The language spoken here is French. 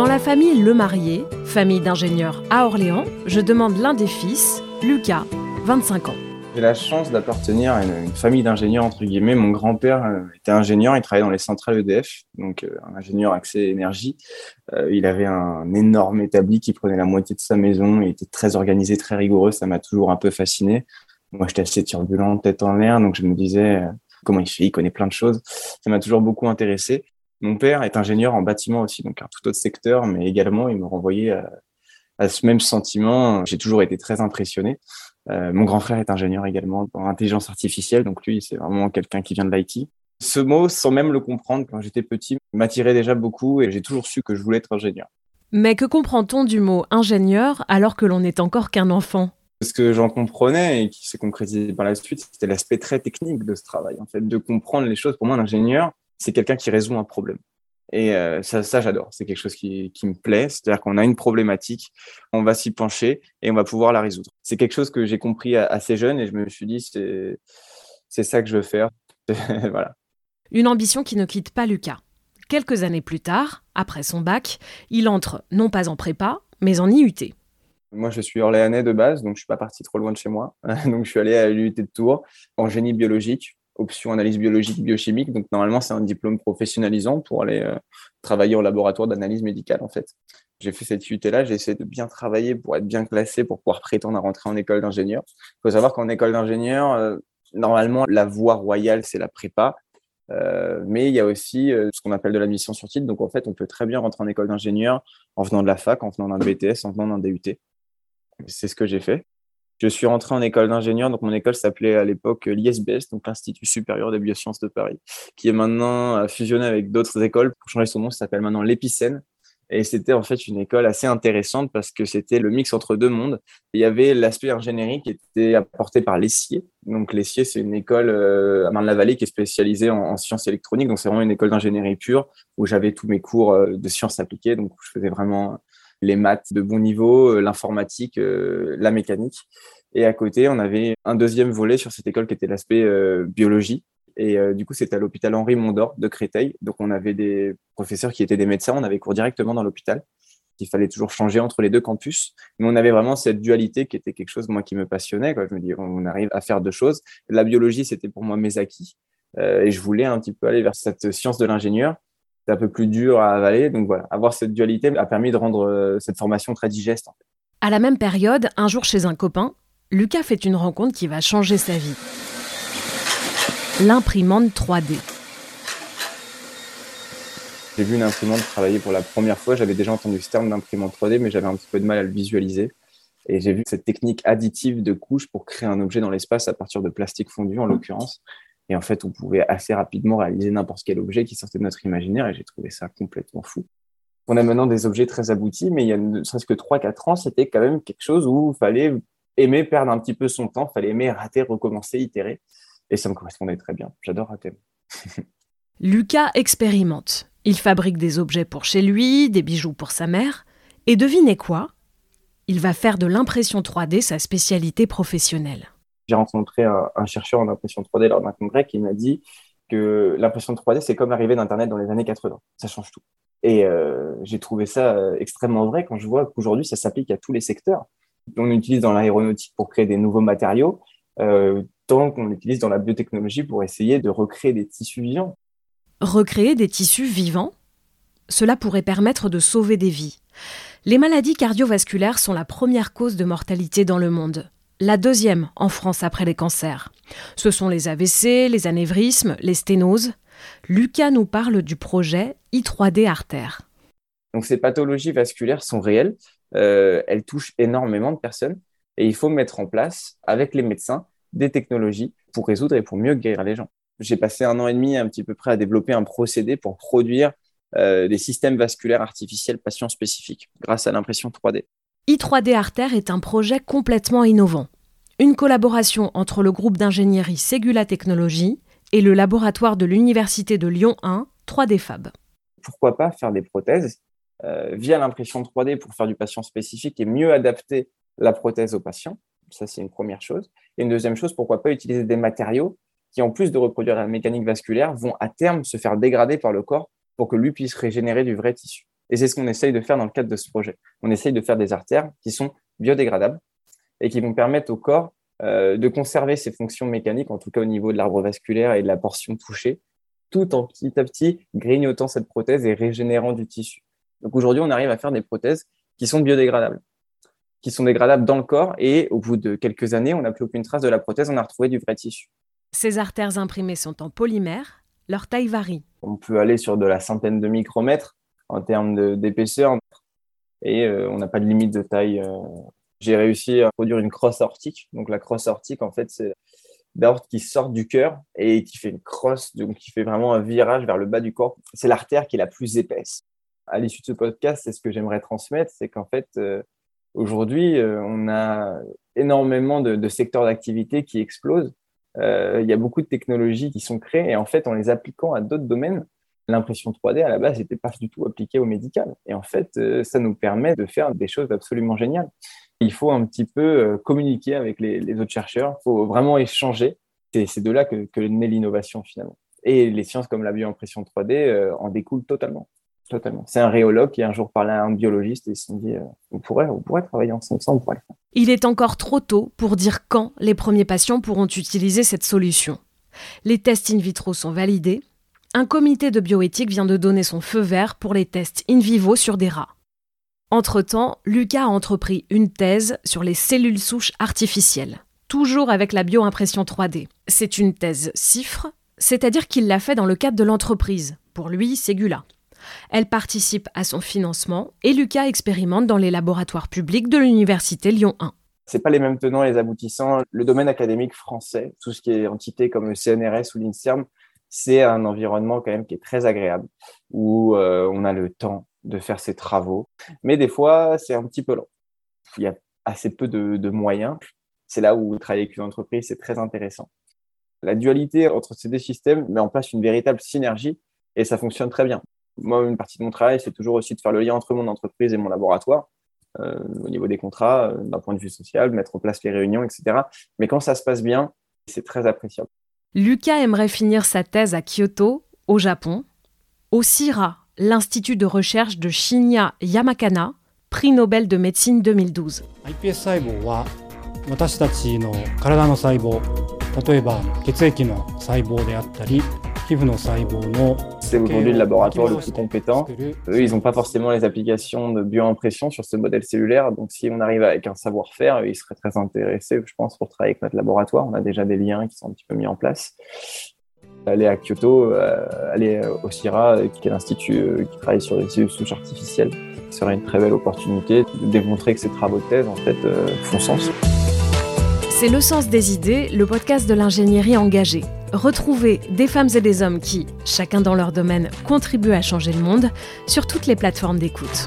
Dans la famille Le Marié, famille d'ingénieurs à Orléans, je demande l'un des fils, Lucas, 25 ans. J'ai la chance d'appartenir à une, famille d'ingénieurs, entre guillemets. Mon grand-père euh, était ingénieur, il travaillait dans les centrales EDF, donc euh, un ingénieur accès énergie. Euh, il avait un énorme établi qui prenait la moitié de sa maison, il était très organisé, très rigoureux, ça m'a toujours un peu fasciné. Moi, j'étais assez turbulent, tête en l'air, donc je me disais comment il fait, il connaît plein de choses. Ça m'a toujours beaucoup intéressé. Mon père est ingénieur en bâtiment aussi, donc un tout autre secteur, mais également, il me renvoyait à, à ce même sentiment. J'ai toujours été très impressionné. Euh, mon grand frère est ingénieur également en intelligence artificielle, donc lui, c'est vraiment quelqu'un qui vient de l'IT. Ce mot, sans même le comprendre quand j'étais petit, m'attirait déjà beaucoup et j'ai toujours su que je voulais être ingénieur. Mais que comprend-on du mot ingénieur alors que l'on n'est encore qu'un enfant? Ce que j'en comprenais et qui s'est concrétisé par la suite, c'était l'aspect très technique de ce travail, en fait, de comprendre les choses. Pour moi, l'ingénieur, c'est quelqu'un qui résout un problème. Et euh, ça, ça j'adore. C'est quelque chose qui, qui me plaît. C'est-à-dire qu'on a une problématique, on va s'y pencher et on va pouvoir la résoudre. C'est quelque chose que j'ai compris assez jeune et je me suis dit, c'est, ça que je veux faire. voilà. Une ambition qui ne quitte pas Lucas. Quelques années plus tard, après son bac, il entre non pas en prépa, mais en IUT. Moi, je suis orléanais de base, donc je suis pas parti trop loin de chez moi. donc, je suis allé à l'IUT de Tours en génie biologique option analyse biologique, biochimique. Donc, normalement, c'est un diplôme professionnalisant pour aller euh, travailler au laboratoire d'analyse médicale, en fait. J'ai fait cette UT-là, j'ai essayé de bien travailler pour être bien classé, pour pouvoir prétendre à rentrer en école d'ingénieur. Il faut savoir qu'en école d'ingénieur, euh, normalement, la voie royale, c'est la prépa. Euh, mais il y a aussi ce qu'on appelle de l'admission sur titre. Donc, en fait, on peut très bien rentrer en école d'ingénieur en venant de la fac, en venant d'un BTS, en venant d'un DUT. C'est ce que j'ai fait. Je suis rentré en école d'ingénieur, donc mon école s'appelait à l'époque l'ISBS, donc l'Institut supérieur des biosciences de Paris, qui est maintenant euh, fusionné avec d'autres écoles. Pour changer son nom, ça s'appelle maintenant l'Épicène. Et c'était en fait une école assez intéressante parce que c'était le mix entre deux mondes. Il y avait l'aspect ingénierie qui était apporté par l'Essier. Donc l'Essier, c'est une école euh, à Marne-la-Vallée qui est spécialisée en, sciences électroniques. Donc c'est vraiment une école d'ingénierie pure où j'avais tous mes cours euh, de sciences appliquées. Donc je faisais vraiment les maths de bon niveau, euh, l'informatique, euh, la mécanique. Et à côté, on avait un deuxième volet sur cette école qui était l'aspect euh, biologie. Et du coup, c'était à l'hôpital Henri Mondor de Créteil. Donc, on avait des professeurs qui étaient des médecins. On avait cours directement dans l'hôpital. Il fallait toujours changer entre les deux campus. Mais on avait vraiment cette dualité qui était quelque chose, moi, qui me passionnait. Je me dis, on arrive à faire deux choses. La biologie, c'était pour moi mes acquis. et je voulais un petit peu aller vers cette science de l'ingénieur un peu plus dur à avaler. Donc voilà, avoir cette dualité a permis de rendre euh, cette formation très digeste. À la même période, un jour chez un copain, Lucas fait une rencontre qui va changer sa vie. L'imprimante 3D. J'ai vu une imprimante travailler pour la première fois. J'avais déjà entendu ce terme d'imprimante 3D, mais j'avais un petit peu de mal à le visualiser. Et j'ai vu cette technique additive de couches pour créer un objet dans l'espace à partir de plastique fondu, en l'occurrence. Et en fait, on pouvait assez rapidement réaliser n'importe quel objet qui sortait de notre imaginaire et j'ai trouvé ça complètement fou. On a maintenant des objets très aboutis, mais il y a ne serait-ce que 3-4 ans, c'était quand même quelque chose où il fallait aimer perdre un petit peu son temps, il fallait aimer rater, recommencer, itérer. Et ça me correspondait très bien. J'adore rater. Lucas expérimente. Il fabrique des objets pour chez lui, des bijoux pour sa mère. Et devinez quoi? Il va faire de l'impression 3D sa spécialité professionnelle. J'ai rencontré un, chercheur en impression 3D lors d'un congrès qui m'a dit que l'impression 3D, c'est comme l'arrivée d'Internet dans les années 80. Ça change tout. Et euh, j'ai trouvé ça euh, extrêmement vrai quand je vois qu'aujourd'hui, ça s'applique à tous les secteurs. On utilise dans l'aéronautique pour créer des nouveaux matériaux, euh, tant qu'on l'utilise dans la biotechnologie pour essayer de recréer des tissus vivants. Recréer des tissus vivants? Cela pourrait permettre de sauver des vies. Les maladies cardiovasculaires sont la première cause de mortalité dans le monde la deuxième en France après les cancers. Ce sont les AVC, les anévrismes, les sténoses. Lucas nous parle du projet I3D Artère. Ces pathologies vasculaires sont réelles, euh, elles touchent énormément de personnes et il faut mettre en place avec les médecins des technologies pour résoudre et pour mieux guérir les gens. J'ai passé un an et demi un petit peu près à développer un procédé pour produire euh, des systèmes vasculaires artificiels patients spécifiques grâce à l'impression 3D. I3D Artère est un projet complètement innovant. Une collaboration entre le groupe d'ingénierie Segula Technologies et le laboratoire de l'Université de Lyon 1, 3D Fab. Pourquoi pas faire des prothèses euh, via l'impression 3D pour faire du patient spécifique et mieux adapter la prothèse au patient? Ça, c'est une première chose. Et une deuxième chose, pourquoi pas utiliser des matériaux qui, en plus de reproduire la mécanique vasculaire, vont à terme se faire dégrader par le corps pour que lui puisse régénérer du vrai tissu? Et c'est ce qu'on essaye de faire dans le cadre de ce projet. On essaye de faire des artères qui sont biodégradables et qui vont permettre au corps euh, de conserver ses fonctions mécaniques, en tout cas au niveau de l'arbre vasculaire et de la portion touchée, tout en petit à petit grignotant cette prothèse et régénérant du tissu. Donc aujourd'hui, on arrive à faire des prothèses qui sont biodégradables, qui sont dégradables dans le corps et au bout de quelques années, on n'a plus aucune trace de la prothèse, on a retrouvé du vrai tissu. Ces artères imprimées sont en polymère, leur taille varie. On peut aller sur de la centaine de micromètres en termes d'épaisseur et euh, on n'a pas de limite de taille. Euh. J'ai réussi à produire une crosse aortique. Donc la crosse aortique, en fait, c'est d'aorte qui sort du cœur et qui fait une crosse, donc qui fait vraiment un virage vers le bas du corps. C'est l'artère qui est la plus épaisse. À l'issue de ce podcast, c'est ce que j'aimerais transmettre, c'est qu'en fait, euh, aujourd'hui, on a énormément de, de secteurs d'activité qui explosent. il y a beaucoup de technologies qui sont créées et en fait, en les appliquant à d'autres domaines, l'impression 3D, à la base, n'était pas du tout appliquée au médical. Et en fait, euh, ça nous permet de faire des choses absolument géniales. Il faut un petit peu euh, communiquer avec les, autres chercheurs, il faut vraiment échanger. C'est de là que, naît l'innovation finalement. Et les sciences comme la bioimpression 3D euh, en découlent totalement. Totalement. C'est un rhéologue qui un jour parlait à un biologiste et ils se sont dit on, pourrait, on pourrait travailler ensemble, on pourrait Il est encore trop tôt pour dire quand les premiers patients pourront utiliser cette solution. Les tests in vitro sont validés, un comité de bioéthique vient de donner son feu vert pour les tests in vivo sur des rats. Entre-temps, Lucas a entrepris une thèse sur les cellules souches artificielles, toujours avec la bioimpression 3D. C'est une thèse CIFRE, c'est-à-dire qu'il l'a fait dans le cadre de l'entreprise. Pour lui, Ségula. Elle participe à son financement et Lucas expérimente dans les laboratoires publics de l'Université Lyon 1 c'est pas les mêmes tenants et les aboutissants. Le domaine académique français, tout ce qui est entité comme le CNRS ou l'INSERM, c'est un environnement quand même qui est très agréable, où euh, on a le temps de faire ses travaux. Mais des fois, c'est un petit peu lent. Il y a assez peu de, moyens. C'est là où travailler avec une entreprise, c'est très intéressant. La dualité entre ces deux systèmes met en place une véritable synergie et ça fonctionne très bien. Moi, une partie de mon travail, c'est toujours aussi de faire le lien entre mon entreprise et mon laboratoire. Euh, au niveau des contrats, euh, d'un point de vue social, mettre en place les réunions, etc. Mais quand ça se passe bien, c'est très appréciable. Lucas aimerait finir sa thèse à Kyoto, au Japon, au CIRA, l'Institut de recherche de Shinya Yamakana, prix Nobel de médecine 2012. C'est aujourd'hui le laboratoire le plus compétent. Eux, ils n'ont pas forcément les applications de bioimpression sur ce modèle cellulaire. Donc, si on arrive avec un savoir-faire, ils seraient très intéressés, je pense, pour travailler avec notre laboratoire. On a déjà des liens qui sont un petit peu mis en place. Aller à Kyoto, euh, aller au CIRA, qui est l'institut euh, qui travaille sur les cellules souches artificielles, ce serait une très belle opportunité de démontrer que ces travaux de thèse, en fait, euh, font sens. C'est Le Sens des idées, le podcast de l'ingénierie engagée. Retrouvez des femmes et des hommes qui, chacun dans leur domaine, contribuent à changer le monde sur toutes les plateformes d'écoute.